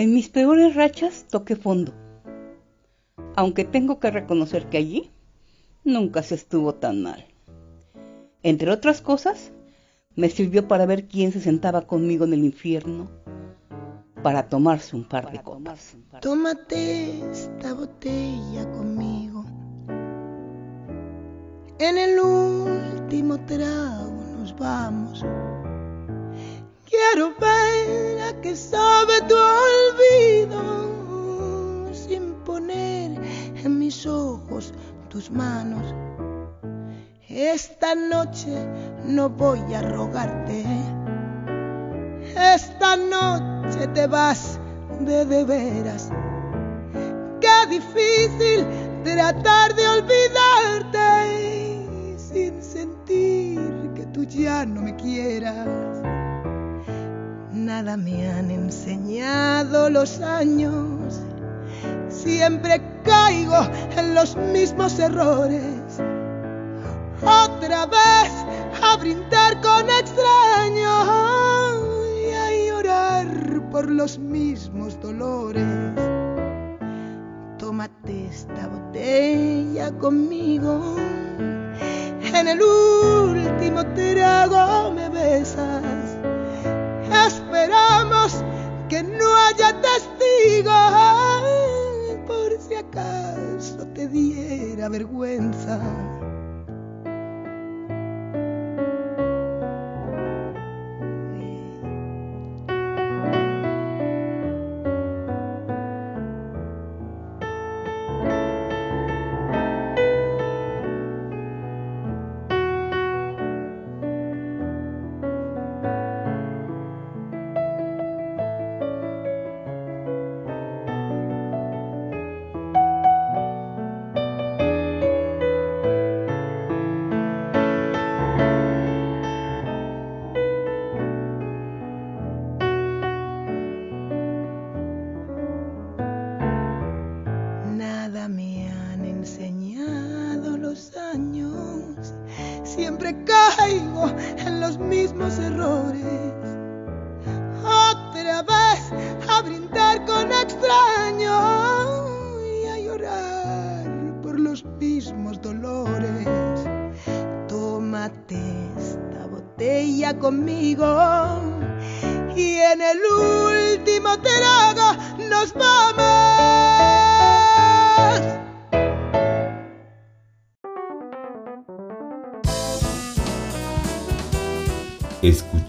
En mis peores rachas toqué fondo, aunque tengo que reconocer que allí nunca se estuvo tan mal. Entre otras cosas, me sirvió para ver quién se sentaba conmigo en el infierno para tomarse un par de copas. Tómate esta botella conmigo. En el último trago nos vamos. Quiero ver a qué sabe tu olvido sin poner en mis ojos tus manos. Esta noche no voy a rogarte. Esta noche te vas de de veras. Qué difícil tratar de olvidarte sin sentir que tú ya no me quieras. Nada me han enseñado los años. Siempre caigo en los mismos errores otra vez a brindar con extraños y a llorar por los mismos dolores. Tómate esta botella conmigo. En el último trago me besas. Esperamos que no haya testigos por si acaso te diera vergüenza.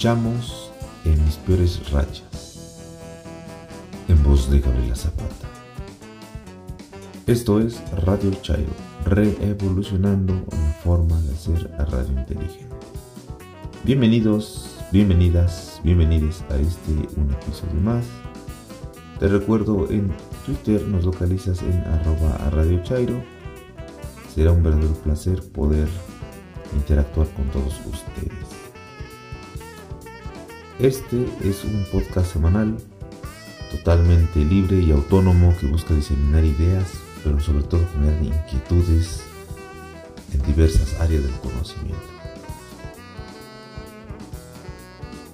Escuchamos en mis peores rachas, en voz de Gabriela Zapata. Esto es Radio Chairo, reevolucionando una forma de hacer radio inteligente. Bienvenidos, bienvenidas, bienvenidos a este un episodio más. Te recuerdo en Twitter nos localizas en arroba a Radio Chairo. Será un verdadero placer poder interactuar con todos ustedes. Este es un podcast semanal totalmente libre y autónomo que busca diseminar ideas, pero sobre todo generar inquietudes en diversas áreas del conocimiento.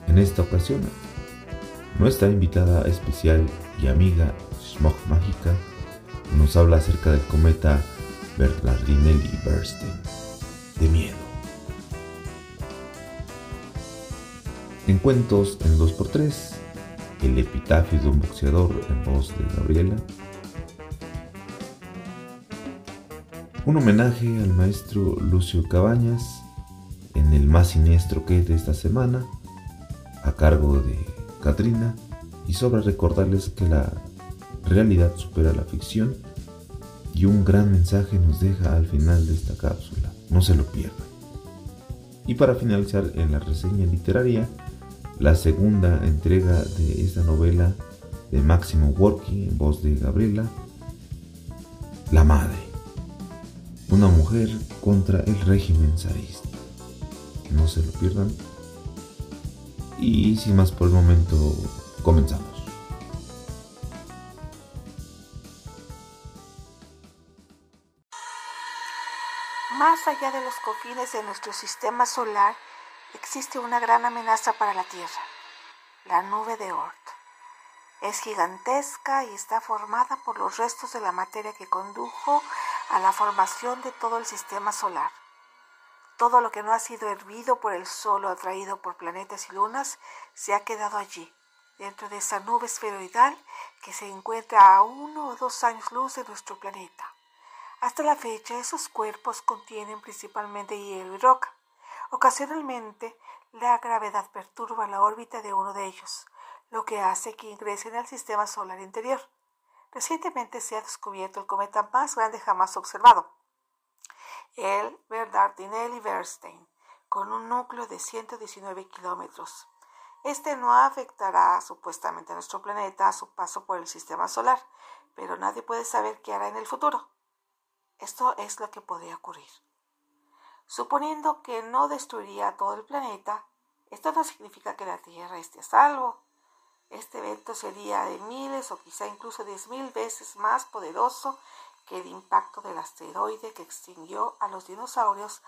En esta ocasión, nuestra invitada especial y amiga Smog Mágica nos habla acerca del cometa Bernardinelli-Bernstein de miedo. En cuentos en 2x3, el epitafio de un boxeador en voz de Gabriela. Un homenaje al maestro Lucio Cabañas en el más siniestro que de esta semana, a cargo de Katrina, y sobra recordarles que la realidad supera la ficción y un gran mensaje nos deja al final de esta cápsula. No se lo pierdan. Y para finalizar en la reseña literaria, la segunda entrega de esta novela de Máximo Gorky en voz de Gabriela, La Madre, una mujer contra el régimen zarista. No se lo pierdan. Y sin más por el momento, comenzamos. Más allá de los confines de nuestro sistema solar, existe una gran amenaza para la Tierra, la nube de Oort. Es gigantesca y está formada por los restos de la materia que condujo a la formación de todo el sistema solar. Todo lo que no ha sido hervido por el sol o atraído por planetas y lunas se ha quedado allí, dentro de esa nube esferoidal que se encuentra a uno o dos años luz de nuestro planeta. Hasta la fecha, esos cuerpos contienen principalmente hielo y roca. Ocasionalmente, la gravedad perturba la órbita de uno de ellos, lo que hace que ingresen al sistema solar interior. Recientemente se ha descubierto el cometa más grande jamás observado, el Bernardinelli-Bernstein, con un núcleo de 119 kilómetros. Este no afectará supuestamente a nuestro planeta a su paso por el sistema solar, pero nadie puede saber qué hará en el futuro. Esto es lo que podría ocurrir. Suponiendo que no destruiría todo el planeta, esto no significa que la Tierra esté a salvo. Este evento sería de miles o quizá incluso diez mil veces más poderoso que el impacto del asteroide que extinguió a los dinosaurios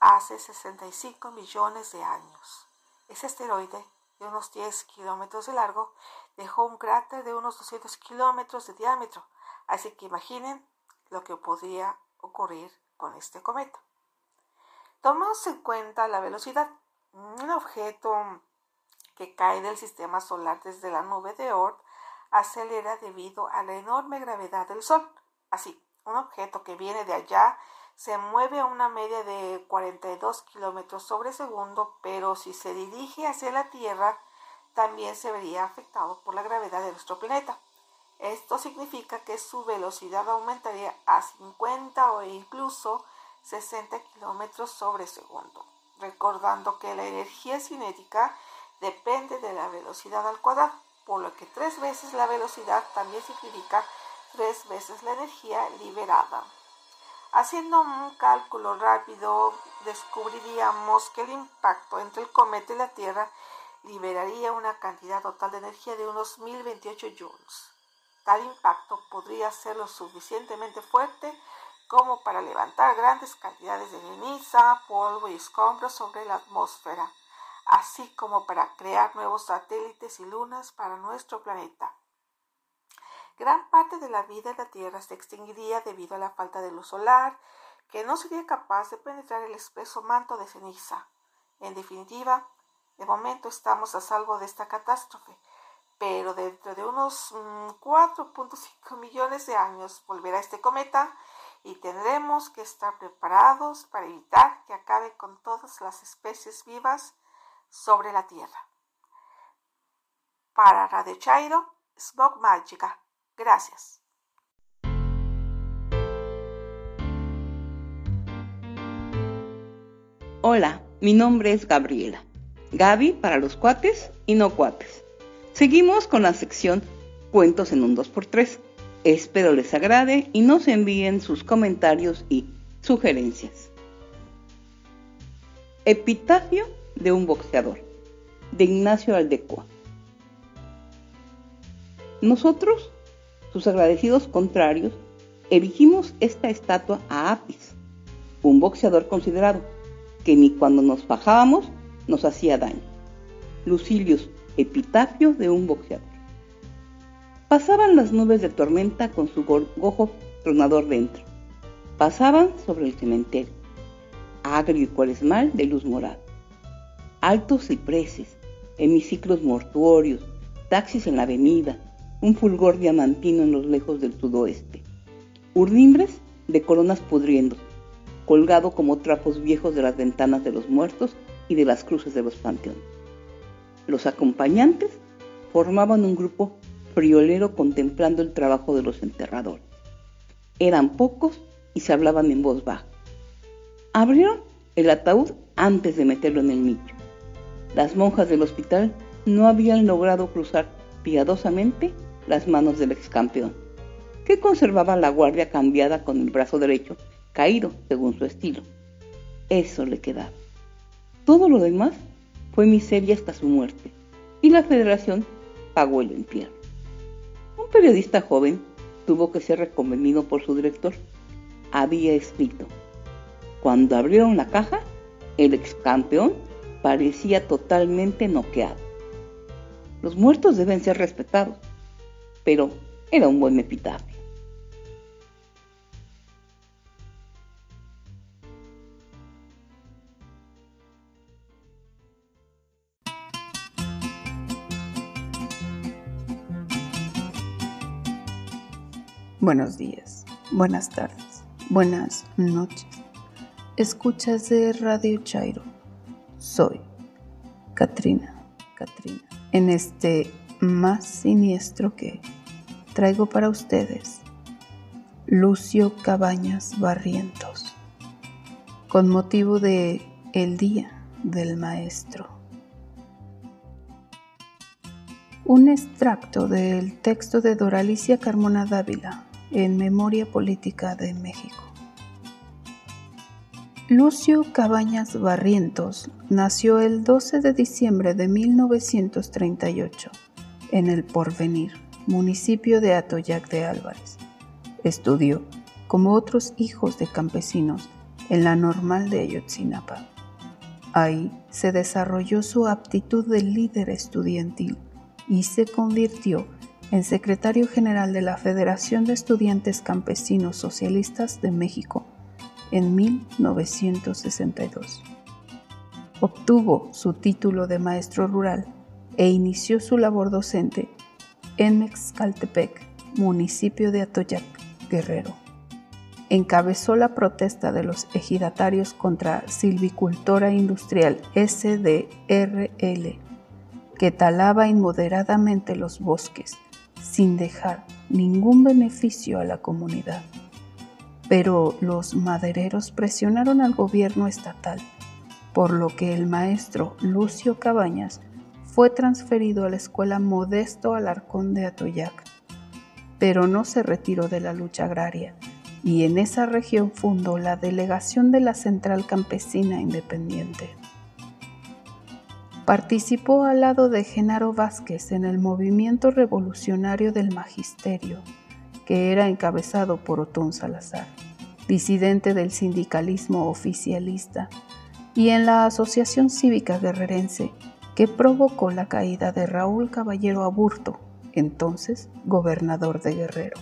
hace 65 millones de años. Ese asteroide, de unos 10 kilómetros de largo, dejó un cráter de unos 200 kilómetros de diámetro, así que imaginen lo que podría ocurrir con este cometa. Tomamos en cuenta la velocidad. Un objeto que cae del sistema solar desde la nube de Oort acelera debido a la enorme gravedad del Sol. Así, un objeto que viene de allá se mueve a una media de 42 kilómetros sobre segundo, pero si se dirige hacia la Tierra, también se vería afectado por la gravedad de nuestro planeta. Esto significa que su velocidad aumentaría a 50 o incluso 60 kilómetros sobre segundo, recordando que la energía cinética depende de la velocidad al cuadrado, por lo que tres veces la velocidad también significa tres veces la energía liberada. Haciendo un cálculo rápido, descubriríamos que el impacto entre el cometa y la Tierra liberaría una cantidad total de energía de unos 1028 joules. Tal impacto podría ser lo suficientemente fuerte como para levantar grandes cantidades de ceniza, polvo y escombros sobre la atmósfera, así como para crear nuevos satélites y lunas para nuestro planeta. Gran parte de la vida en la Tierra se extinguiría debido a la falta de luz solar, que no sería capaz de penetrar el espeso manto de ceniza. En definitiva, de momento estamos a salvo de esta catástrofe, pero dentro de unos 4.5 mm, millones de años volverá este cometa y tendremos que estar preparados para evitar que acabe con todas las especies vivas sobre la Tierra. Para Radio Chairo, Smog Mágica. Gracias. Hola, mi nombre es Gabriela. Gaby para los cuates y no cuates. Seguimos con la sección Cuentos en un 2x3. Espero les agrade y nos envíen sus comentarios y sugerencias. Epitafio de un boxeador, de Ignacio Aldecoa. Nosotros, sus agradecidos contrarios, erigimos esta estatua a Apis, un boxeador considerado, que ni cuando nos bajábamos nos hacía daño. Lucilius epitafio de un boxeador. Pasaban las nubes de tormenta con su gorgojo tronador dentro. Pasaban sobre el cementerio, agrio y cuaresmal de luz morada. Altos cipreses, hemiciclos mortuorios, taxis en la avenida, un fulgor diamantino en los lejos del sudoeste. Urdimbres de coronas pudriendo, colgado como trapos viejos de las ventanas de los muertos y de las cruces de los panteones. Los acompañantes formaban un grupo friolero contemplando el trabajo de los enterradores. Eran pocos y se hablaban en voz baja. Abrieron el ataúd antes de meterlo en el nicho. Las monjas del hospital no habían logrado cruzar piadosamente las manos del ex campeón, que conservaba la guardia cambiada con el brazo derecho caído según su estilo. Eso le quedaba. Todo lo demás fue miseria hasta su muerte y la federación pagó el entierro. Un periodista joven tuvo que ser reconvenido por su director. Había escrito, cuando abrieron la caja, el ex campeón parecía totalmente noqueado. Los muertos deben ser respetados, pero era un buen epitafio. Buenos días, buenas tardes, buenas noches. Escuchas de Radio Chairo. Soy Katrina, Katrina. En este más siniestro que traigo para ustedes Lucio Cabañas Barrientos con motivo de el Día del Maestro. Un extracto del texto de Doralicia Carmona Dávila en Memoria Política de México. Lucio Cabañas Barrientos nació el 12 de diciembre de 1938 en el Porvenir, municipio de Atoyac de Álvarez. Estudió, como otros hijos de campesinos, en la normal de Ayotzinapa. Ahí se desarrolló su aptitud de líder estudiantil y se convirtió en secretario general de la Federación de Estudiantes Campesinos Socialistas de México en 1962. Obtuvo su título de maestro rural e inició su labor docente en Mexcaltepec, municipio de Atoyac, Guerrero. Encabezó la protesta de los ejidatarios contra Silvicultora Industrial SDRL, que talaba inmoderadamente los bosques sin dejar ningún beneficio a la comunidad pero los madereros presionaron al gobierno estatal, por lo que el maestro Lucio Cabañas fue transferido a la escuela Modesto Alarcón de Atoyac, pero no se retiró de la lucha agraria y en esa región fundó la delegación de la Central Campesina Independiente. Participó al lado de Genaro Vázquez en el movimiento revolucionario del Magisterio, que era encabezado por Otón Salazar, disidente del sindicalismo oficialista, y en la Asociación Cívica Guerrerense, que provocó la caída de Raúl Caballero Aburto, entonces gobernador de Guerrero.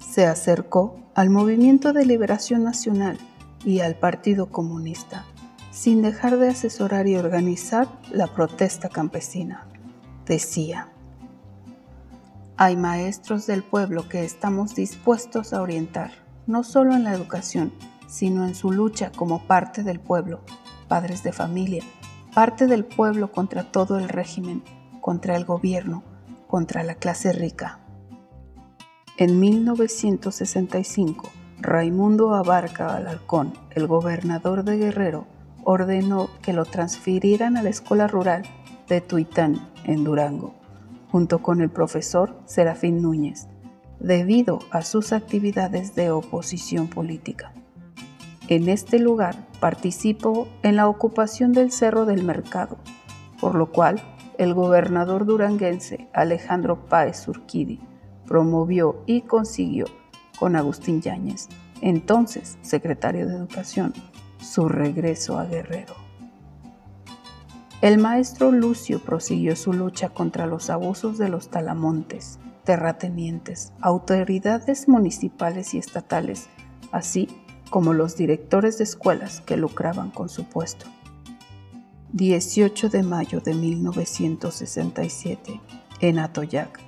Se acercó al Movimiento de Liberación Nacional y al Partido Comunista, sin dejar de asesorar y organizar la protesta campesina. Decía, hay maestros del pueblo que estamos dispuestos a orientar, no solo en la educación, sino en su lucha como parte del pueblo, padres de familia, parte del pueblo contra todo el régimen, contra el gobierno, contra la clase rica. En 1965, Raimundo Abarca Alarcón, el gobernador de Guerrero, ordenó que lo transfirieran a la escuela rural de Tuitán, en Durango junto con el profesor Serafín Núñez, debido a sus actividades de oposición política. En este lugar participó en la ocupación del Cerro del Mercado, por lo cual el gobernador duranguense Alejandro Páez Urquidi promovió y consiguió con Agustín Yáñez, entonces secretario de Educación, su regreso a Guerrero. El maestro Lucio prosiguió su lucha contra los abusos de los talamontes, terratenientes, autoridades municipales y estatales, así como los directores de escuelas que lucraban con su puesto. 18 de mayo de 1967, en Atoyac,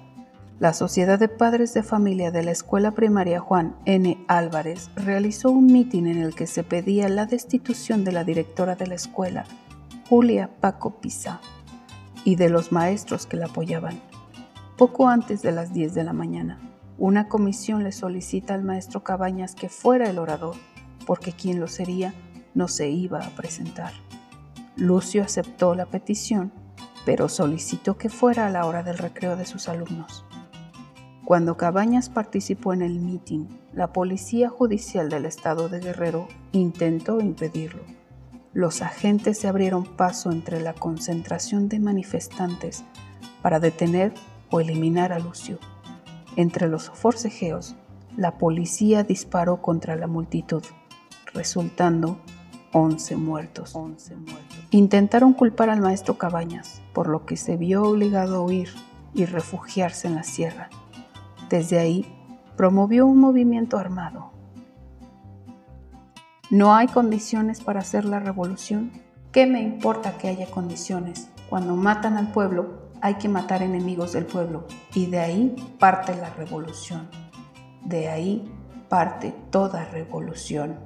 la Sociedad de Padres de Familia de la Escuela Primaria Juan N. Álvarez realizó un mitin en el que se pedía la destitución de la directora de la escuela, Julia Paco Pisa y de los maestros que la apoyaban. Poco antes de las 10 de la mañana, una comisión le solicita al maestro Cabañas que fuera el orador, porque quien lo sería no se iba a presentar. Lucio aceptó la petición, pero solicitó que fuera a la hora del recreo de sus alumnos. Cuando Cabañas participó en el mitin, la Policía Judicial del Estado de Guerrero intentó impedirlo los agentes se abrieron paso entre la concentración de manifestantes para detener o eliminar a Lucio. Entre los forcejeos, la policía disparó contra la multitud, resultando 11 muertos. Intentaron culpar al maestro Cabañas, por lo que se vio obligado a huir y refugiarse en la sierra. Desde ahí promovió un movimiento armado. ¿No hay condiciones para hacer la revolución? ¿Qué me importa que haya condiciones? Cuando matan al pueblo, hay que matar enemigos del pueblo y de ahí parte la revolución. De ahí parte toda revolución.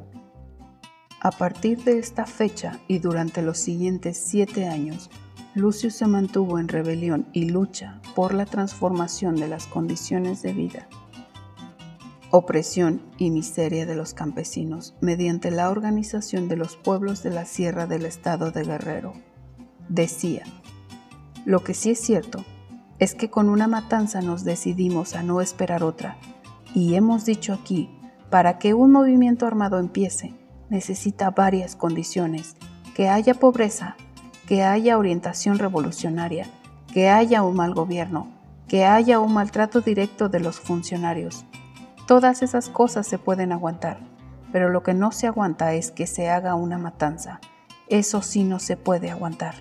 A partir de esta fecha y durante los siguientes siete años, Lucio se mantuvo en rebelión y lucha por la transformación de las condiciones de vida, opresión y miseria de los campesinos mediante la organización de los pueblos de la sierra del estado de Guerrero. Decía, lo que sí es cierto es que con una matanza nos decidimos a no esperar otra y hemos dicho aquí, para que un movimiento armado empiece, necesita varias condiciones, que haya pobreza, que haya orientación revolucionaria, que haya un mal gobierno, que haya un maltrato directo de los funcionarios. Todas esas cosas se pueden aguantar, pero lo que no se aguanta es que se haga una matanza. Eso sí no se puede aguantar.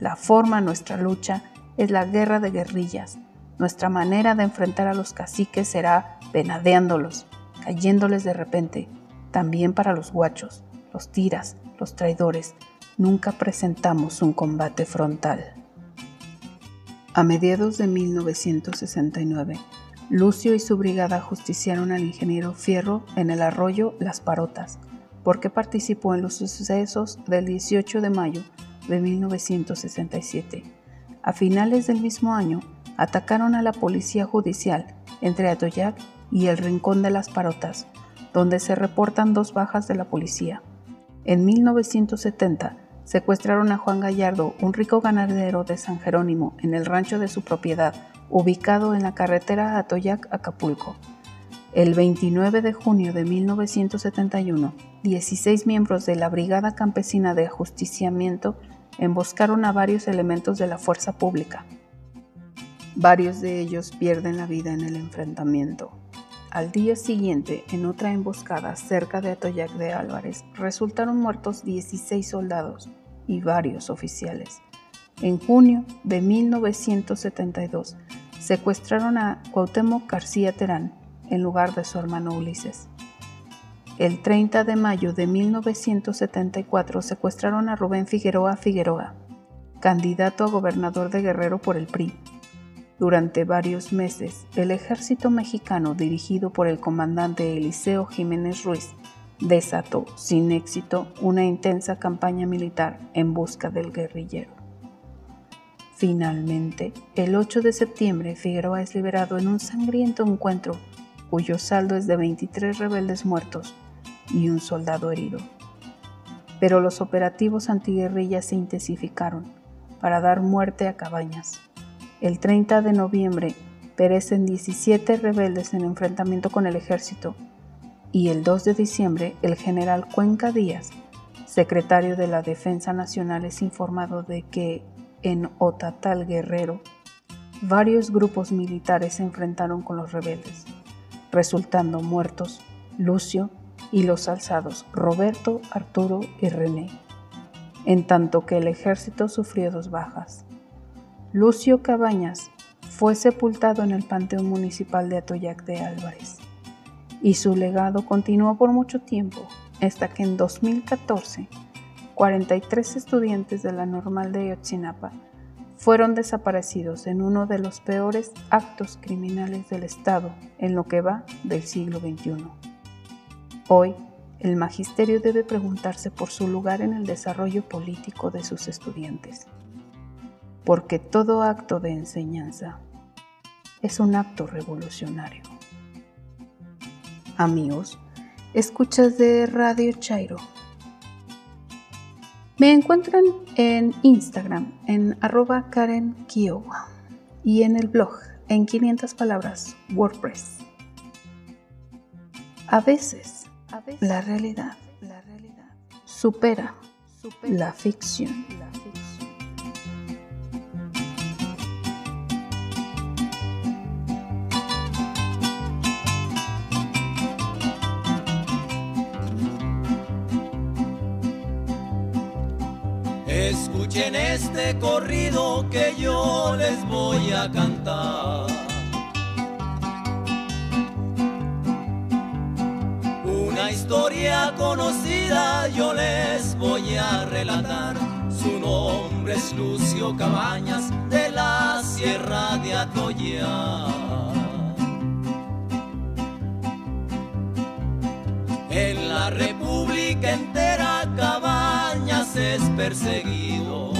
La forma nuestra lucha es la guerra de guerrillas. Nuestra manera de enfrentar a los caciques será venadeándolos, cayéndoles de repente. También para los guachos, los tiras, los traidores. Nunca presentamos un combate frontal. A mediados de 1969, Lucio y su brigada justiciaron al ingeniero Fierro en el arroyo Las Parotas, porque participó en los sucesos del 18 de mayo de 1967. A finales del mismo año, atacaron a la policía judicial entre Atoyac y el Rincón de las Parotas, donde se reportan dos bajas de la policía. En 1970, secuestraron a Juan Gallardo, un rico ganadero de San Jerónimo, en el rancho de su propiedad, ubicado en la carretera Atoyac-Acapulco. El 29 de junio de 1971, 16 miembros de la Brigada Campesina de Ajusticiamiento emboscaron a varios elementos de la fuerza pública. Varios de ellos pierden la vida en el enfrentamiento. Al día siguiente, en otra emboscada cerca de Atoyac de Álvarez, resultaron muertos 16 soldados y varios oficiales. En junio de 1972, secuestraron a Cuauhtémoc García Terán en lugar de su hermano Ulises. El 30 de mayo de 1974 secuestraron a Rubén Figueroa Figueroa, candidato a gobernador de Guerrero por el PRI. Durante varios meses, el ejército mexicano dirigido por el comandante Eliseo Jiménez Ruiz desató sin éxito una intensa campaña militar en busca del guerrillero. Finalmente, el 8 de septiembre, Figueroa es liberado en un sangriento encuentro cuyo saldo es de 23 rebeldes muertos y un soldado herido. Pero los operativos antiguerrillas se intensificaron para dar muerte a Cabañas. El 30 de noviembre perecen 17 rebeldes en enfrentamiento con el ejército y el 2 de diciembre el general Cuenca Díaz, secretario de la Defensa Nacional, es informado de que en Otatal Guerrero varios grupos militares se enfrentaron con los rebeldes, resultando muertos Lucio, y los alzados Roberto, Arturo y René, en tanto que el ejército sufrió dos bajas. Lucio Cabañas fue sepultado en el Panteón Municipal de Atoyac de Álvarez y su legado continuó por mucho tiempo hasta que en 2014 43 estudiantes de la normal de Yotzinapa fueron desaparecidos en uno de los peores actos criminales del Estado en lo que va del siglo XXI. Hoy, el magisterio debe preguntarse por su lugar en el desarrollo político de sus estudiantes, porque todo acto de enseñanza es un acto revolucionario. Amigos, escuchas de Radio Chairo. Me encuentran en Instagram en arroba Karen Kiowa y en el blog en 500 palabras WordPress. A veces la realidad, la realidad supera, la ficción. Escuchen este corrido que yo les voy a cantar. Una historia conocida yo les voy a relatar. Su nombre es Lucio Cabañas de la Sierra de Atoya. En la perseguido.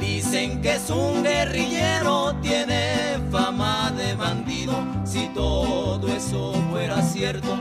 Dicen que es un guerrillero, tiene fama de bandido. Si todo eso fuera cierto,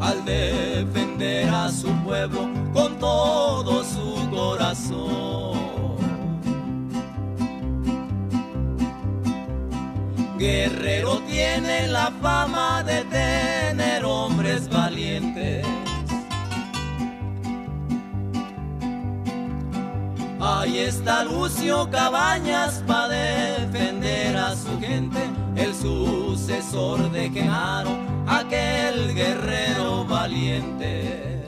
al defender a su pueblo con todo su corazón. Guerrero tiene la fama de tener hombres valientes. Ahí está Lucio Cabañas para sucesor de Genaro, aquel guerrero valiente.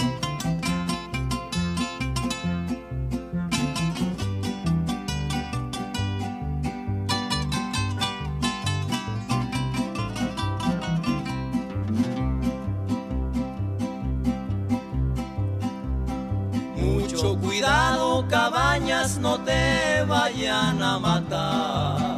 Mucho cuidado, cabañas, no te vayan a matar.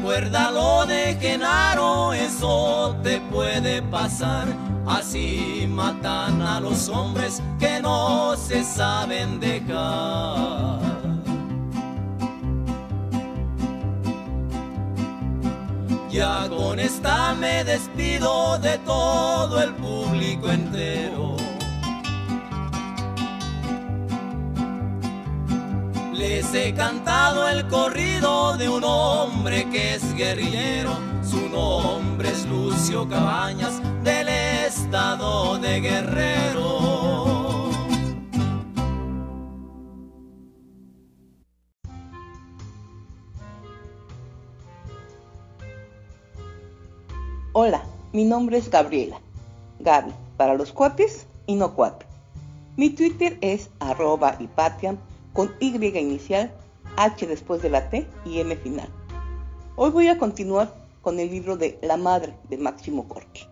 Recuerda lo de Genaro, eso te puede pasar. Así matan a los hombres que no se saben dejar. Ya con esta me despido de todo el público entero. He cantado el corrido de un hombre que es guerrillero. Su nombre es Lucio Cabañas del estado de Guerrero. Hola, mi nombre es Gabriela. Gaby, para los cuates y no cuate. Mi Twitter es arroba hipatiam con Y inicial, H después de la T y M final. Hoy voy a continuar con el libro de La Madre de Máximo Gorki.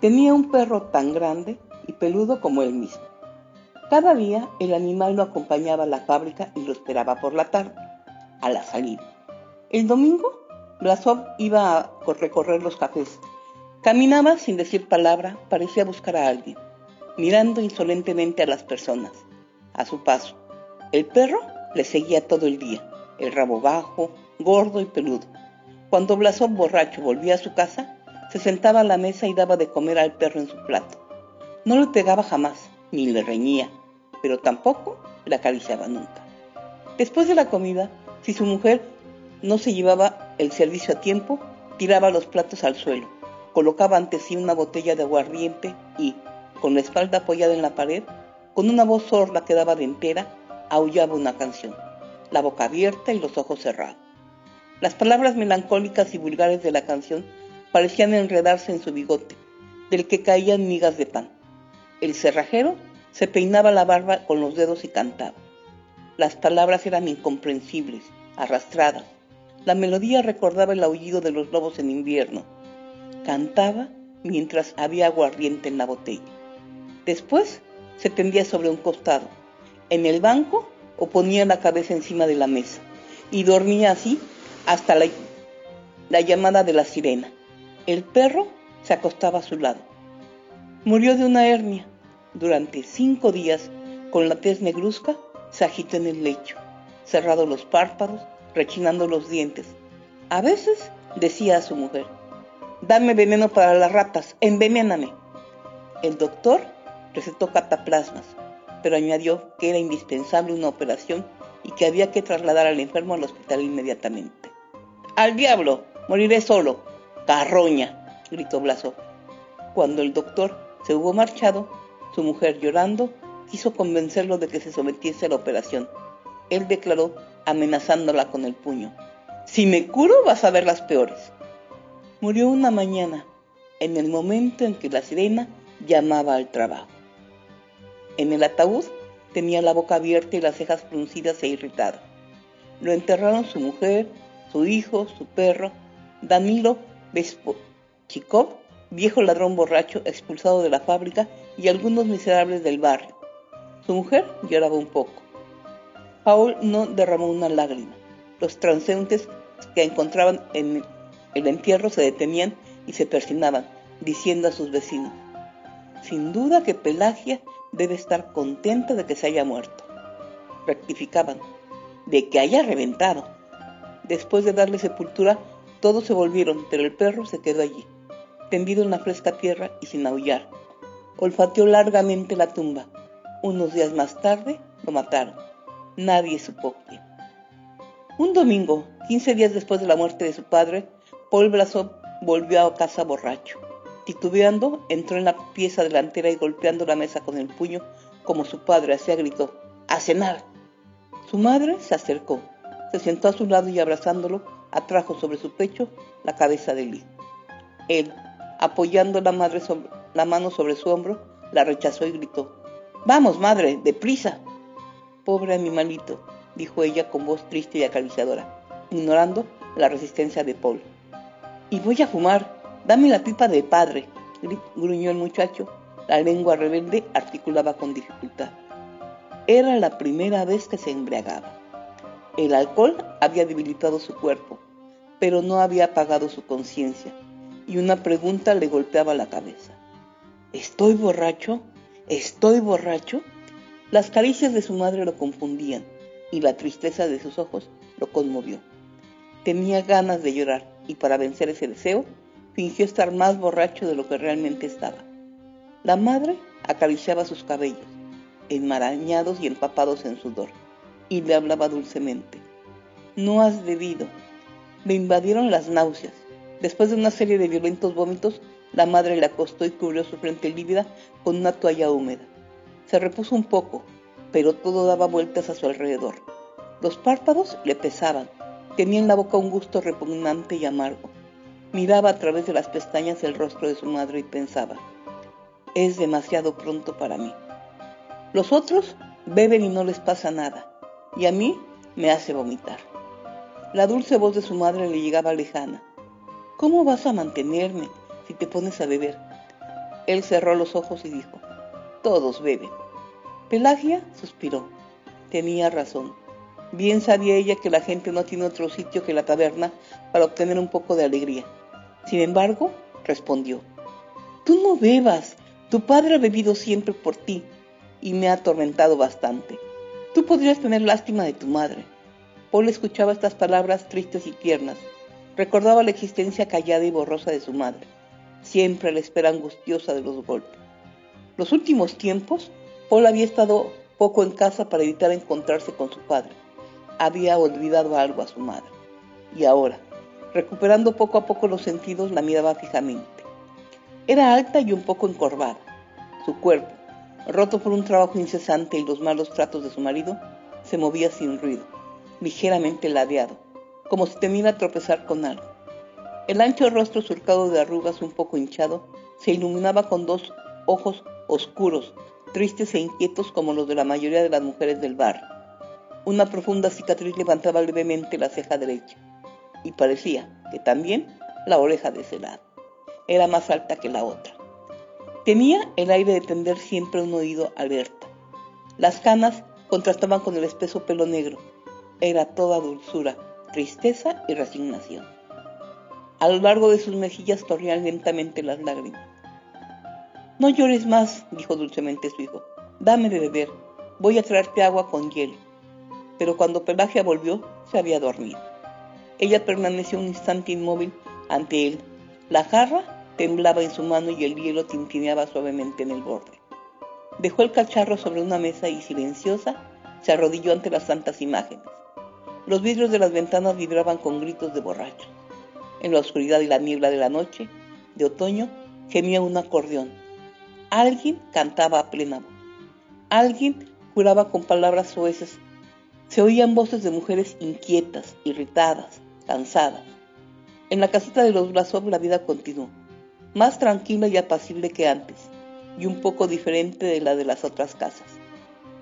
Tenía un perro tan grande y peludo como él mismo. Cada día el animal lo acompañaba a la fábrica y lo esperaba por la tarde, a la salida. El domingo, Blasov iba a recorrer los cafés. Caminaba sin decir palabra, parecía buscar a alguien, mirando insolentemente a las personas. A su paso, el perro le seguía todo el día, el rabo bajo, gordo y peludo. Cuando Blasov borracho volvía a su casa, se sentaba a la mesa y daba de comer al perro en su plato. No le pegaba jamás, ni le reñía, pero tampoco le acariciaba nunca. Después de la comida, si su mujer no se llevaba el servicio a tiempo, tiraba los platos al suelo, colocaba ante sí una botella de aguardiente y, con la espalda apoyada en la pared, con una voz sorda que daba de entera, aullaba una canción, la boca abierta y los ojos cerrados. Las palabras melancólicas y vulgares de la canción parecían enredarse en su bigote, del que caían migas de pan. El cerrajero se peinaba la barba con los dedos y cantaba. Las palabras eran incomprensibles, arrastradas. La melodía recordaba el aullido de los lobos en invierno. Cantaba mientras había aguardiente en la botella. Después se tendía sobre un costado, en el banco o ponía la cabeza encima de la mesa, y dormía así hasta la, la llamada de la sirena. El perro se acostaba a su lado. Murió de una hernia. Durante cinco días, con la tez negruzca, se agitó en el lecho. cerrados los párpados, rechinando los dientes. A veces decía a su mujer, dame veneno para las ratas, envenéname. El doctor recetó cataplasmas, pero añadió que era indispensable una operación y que había que trasladar al enfermo al hospital inmediatamente. ¡Al diablo! ¡Moriré solo! ¡Carroña! gritó Blasov. Cuando el doctor se hubo marchado, su mujer, llorando, quiso convencerlo de que se sometiese a la operación. Él declaró, amenazándola con el puño, Si me curo vas a ver las peores. Murió una mañana, en el momento en que la sirena llamaba al trabajo. En el ataúd tenía la boca abierta y las cejas fruncidas e irritadas. Lo enterraron su mujer, su hijo, su perro, Danilo Vespochikov, viejo ladrón borracho expulsado de la fábrica y algunos miserables del barrio. Su mujer lloraba un poco. Paul no derramó una lágrima. Los transeúntes que encontraban en el entierro se detenían y se persinaban, diciendo a sus vecinos, sin duda que Pelagia debe estar contenta de que se haya muerto. Rectificaban, de que haya reventado. Después de darle sepultura, todos se volvieron, pero el perro se quedó allí, tendido en la fresca tierra y sin aullar. Olfateó largamente la tumba. Unos días más tarde lo mataron. Nadie supo quién. Un domingo, 15 días después de la muerte de su padre, Paul Blasov volvió a casa borracho. Titubeando, entró en la pieza delantera y golpeando la mesa con el puño, como su padre hacía, gritó, ¡A cenar! Su madre se acercó, se sentó a su lado y abrazándolo, atrajo sobre su pecho la cabeza del hijo. Él, apoyando la, madre la mano sobre su hombro, la rechazó y gritó, ¡Vamos, madre, deprisa! Pobre animalito, dijo ella con voz triste y acariciadora, ignorando la resistencia de Paul. Y voy a fumar, Dame la pipa de padre, gruñó el muchacho. La lengua rebelde articulaba con dificultad. Era la primera vez que se embriagaba. El alcohol había debilitado su cuerpo, pero no había apagado su conciencia, y una pregunta le golpeaba la cabeza. ¿Estoy borracho? ¿Estoy borracho? Las caricias de su madre lo confundían, y la tristeza de sus ojos lo conmovió. Tenía ganas de llorar, y para vencer ese deseo, fingió estar más borracho de lo que realmente estaba. La madre acariciaba sus cabellos, enmarañados y empapados en sudor, y le hablaba dulcemente. No has bebido. Le invadieron las náuseas. Después de una serie de violentos vómitos, la madre le acostó y cubrió su frente lívida con una toalla húmeda. Se repuso un poco, pero todo daba vueltas a su alrededor. Los párpados le pesaban, tenía en la boca un gusto repugnante y amargo. Miraba a través de las pestañas el rostro de su madre y pensaba, es demasiado pronto para mí. Los otros beben y no les pasa nada, y a mí me hace vomitar. La dulce voz de su madre le llegaba lejana. ¿Cómo vas a mantenerme si te pones a beber? Él cerró los ojos y dijo, todos beben. Pelagia suspiró. Tenía razón. Bien sabía ella que la gente no tiene otro sitio que la taberna para obtener un poco de alegría. Sin embargo, respondió, Tú no bebas, tu padre ha bebido siempre por ti y me ha atormentado bastante. Tú podrías tener lástima de tu madre. Paul escuchaba estas palabras tristes y tiernas. Recordaba la existencia callada y borrosa de su madre, siempre la espera angustiosa de los golpes. Los últimos tiempos, Paul había estado poco en casa para evitar encontrarse con su padre. Había olvidado algo a su madre. Y ahora, Recuperando poco a poco los sentidos, la miraba fijamente. Era alta y un poco encorvada. Su cuerpo, roto por un trabajo incesante y los malos tratos de su marido, se movía sin ruido, ligeramente ladeado, como si temiera tropezar con algo. El ancho rostro surcado de arrugas un poco hinchado se iluminaba con dos ojos oscuros, tristes e inquietos como los de la mayoría de las mujeres del barrio. Una profunda cicatriz levantaba levemente la ceja derecha y parecía que también la oreja de ese lado era más alta que la otra. Tenía el aire de tender siempre un oído alerta. Las canas contrastaban con el espeso pelo negro. Era toda dulzura, tristeza y resignación. A lo largo de sus mejillas corrían lentamente las lágrimas. No llores más, dijo dulcemente su hijo. Dame de beber. Voy a traerte agua con hielo. pero cuando Pelagia volvió, se había dormido. Ella permaneció un instante inmóvil ante él. La jarra temblaba en su mano y el hielo tintineaba suavemente en el borde. Dejó el cacharro sobre una mesa y silenciosa se arrodilló ante las santas imágenes. Los vidrios de las ventanas vibraban con gritos de borrachos. En la oscuridad y la niebla de la noche, de otoño, gemía un acordeón. Alguien cantaba a plena voz. Alguien juraba con palabras sueces. Se oían voces de mujeres inquietas, irritadas, cansadas. En la casita de los Blasov la vida continuó, más tranquila y apacible que antes, y un poco diferente de la de las otras casas.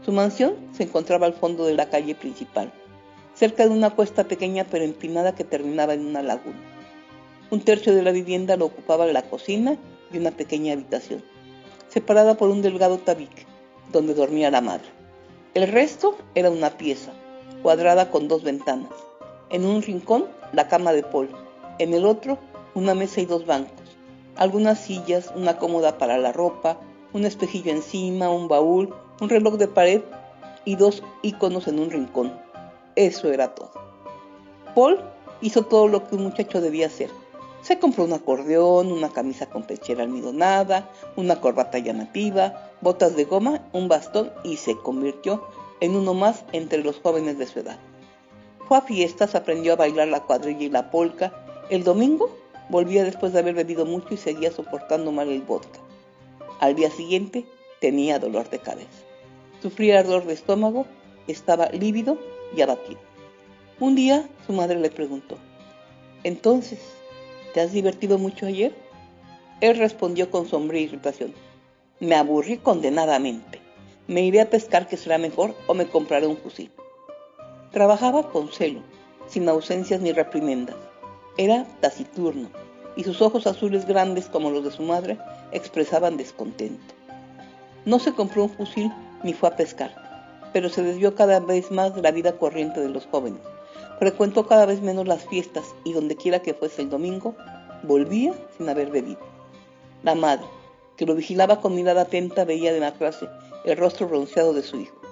Su mansión se encontraba al fondo de la calle principal, cerca de una cuesta pequeña pero empinada que terminaba en una laguna. Un tercio de la vivienda lo ocupaba la cocina y una pequeña habitación, separada por un delgado tabique, donde dormía la madre. El resto era una pieza, cuadrada con dos ventanas. En un rincón, la cama de Paul. En el otro, una mesa y dos bancos. Algunas sillas, una cómoda para la ropa, un espejillo encima, un baúl, un reloj de pared y dos iconos en un rincón. Eso era todo. Paul hizo todo lo que un muchacho debía hacer. Se compró un acordeón, una camisa con pechera almidonada, una corbata llamativa, botas de goma, un bastón y se convirtió en uno más entre los jóvenes de su edad. Fue a fiestas, aprendió a bailar la cuadrilla y la polca. El domingo volvía después de haber bebido mucho y seguía soportando mal el vodka. Al día siguiente tenía dolor de cabeza. Sufría ardor de estómago, estaba lívido y abatido. Un día su madre le preguntó, Entonces, ¿te has divertido mucho ayer? Él respondió con sombría irritación, Me aburrí condenadamente. Me iré a pescar que será mejor o me compraré un fusil. Trabajaba con celo, sin ausencias ni reprimendas. Era taciturno, y sus ojos azules grandes como los de su madre expresaban descontento. No se compró un fusil ni fue a pescar, pero se desvió cada vez más de la vida corriente de los jóvenes. Frecuentó cada vez menos las fiestas y donde quiera que fuese el domingo, volvía sin haber bebido. La madre, que lo vigilaba con mirada atenta, veía de la clase el rostro bronceado de su hijo.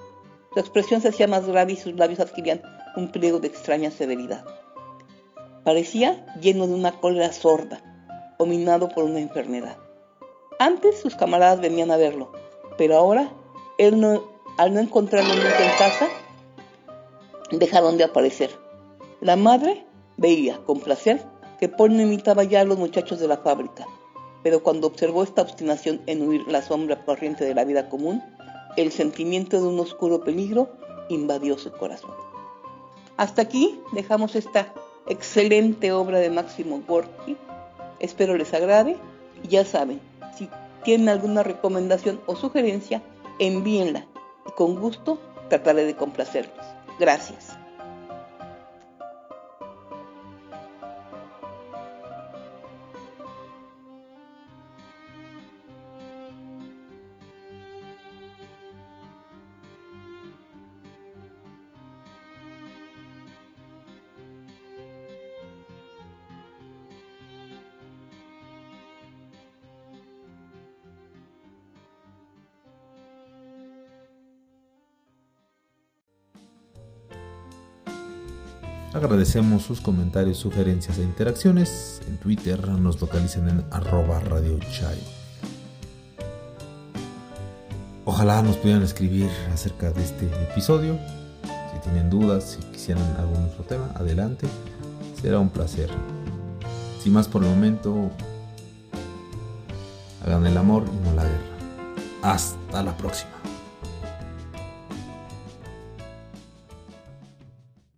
Su expresión se hacía más grave y sus labios adquirían un pliego de extraña severidad. Parecía lleno de una cólera sorda, dominado por una enfermedad. Antes sus camaradas venían a verlo, pero ahora, él no, al no encontrarlo nunca en casa, dejaron de aparecer. La madre veía con placer que Paul no imitaba ya a los muchachos de la fábrica, pero cuando observó esta obstinación en huir la sombra corriente de la vida común, el sentimiento de un oscuro peligro invadió su corazón. Hasta aquí dejamos esta excelente obra de Máximo Gorki. Espero les agrade y ya saben, si tienen alguna recomendación o sugerencia, envíenla y con gusto trataré de complacerlos. Gracias. Agradecemos sus comentarios, sugerencias e interacciones. En Twitter nos localizan en arroba radio Ojalá nos pudieran escribir acerca de este episodio. Si tienen dudas, si quisieran algún otro tema, adelante. Será un placer. Sin más por el momento, hagan el amor y no la guerra. Hasta la próxima.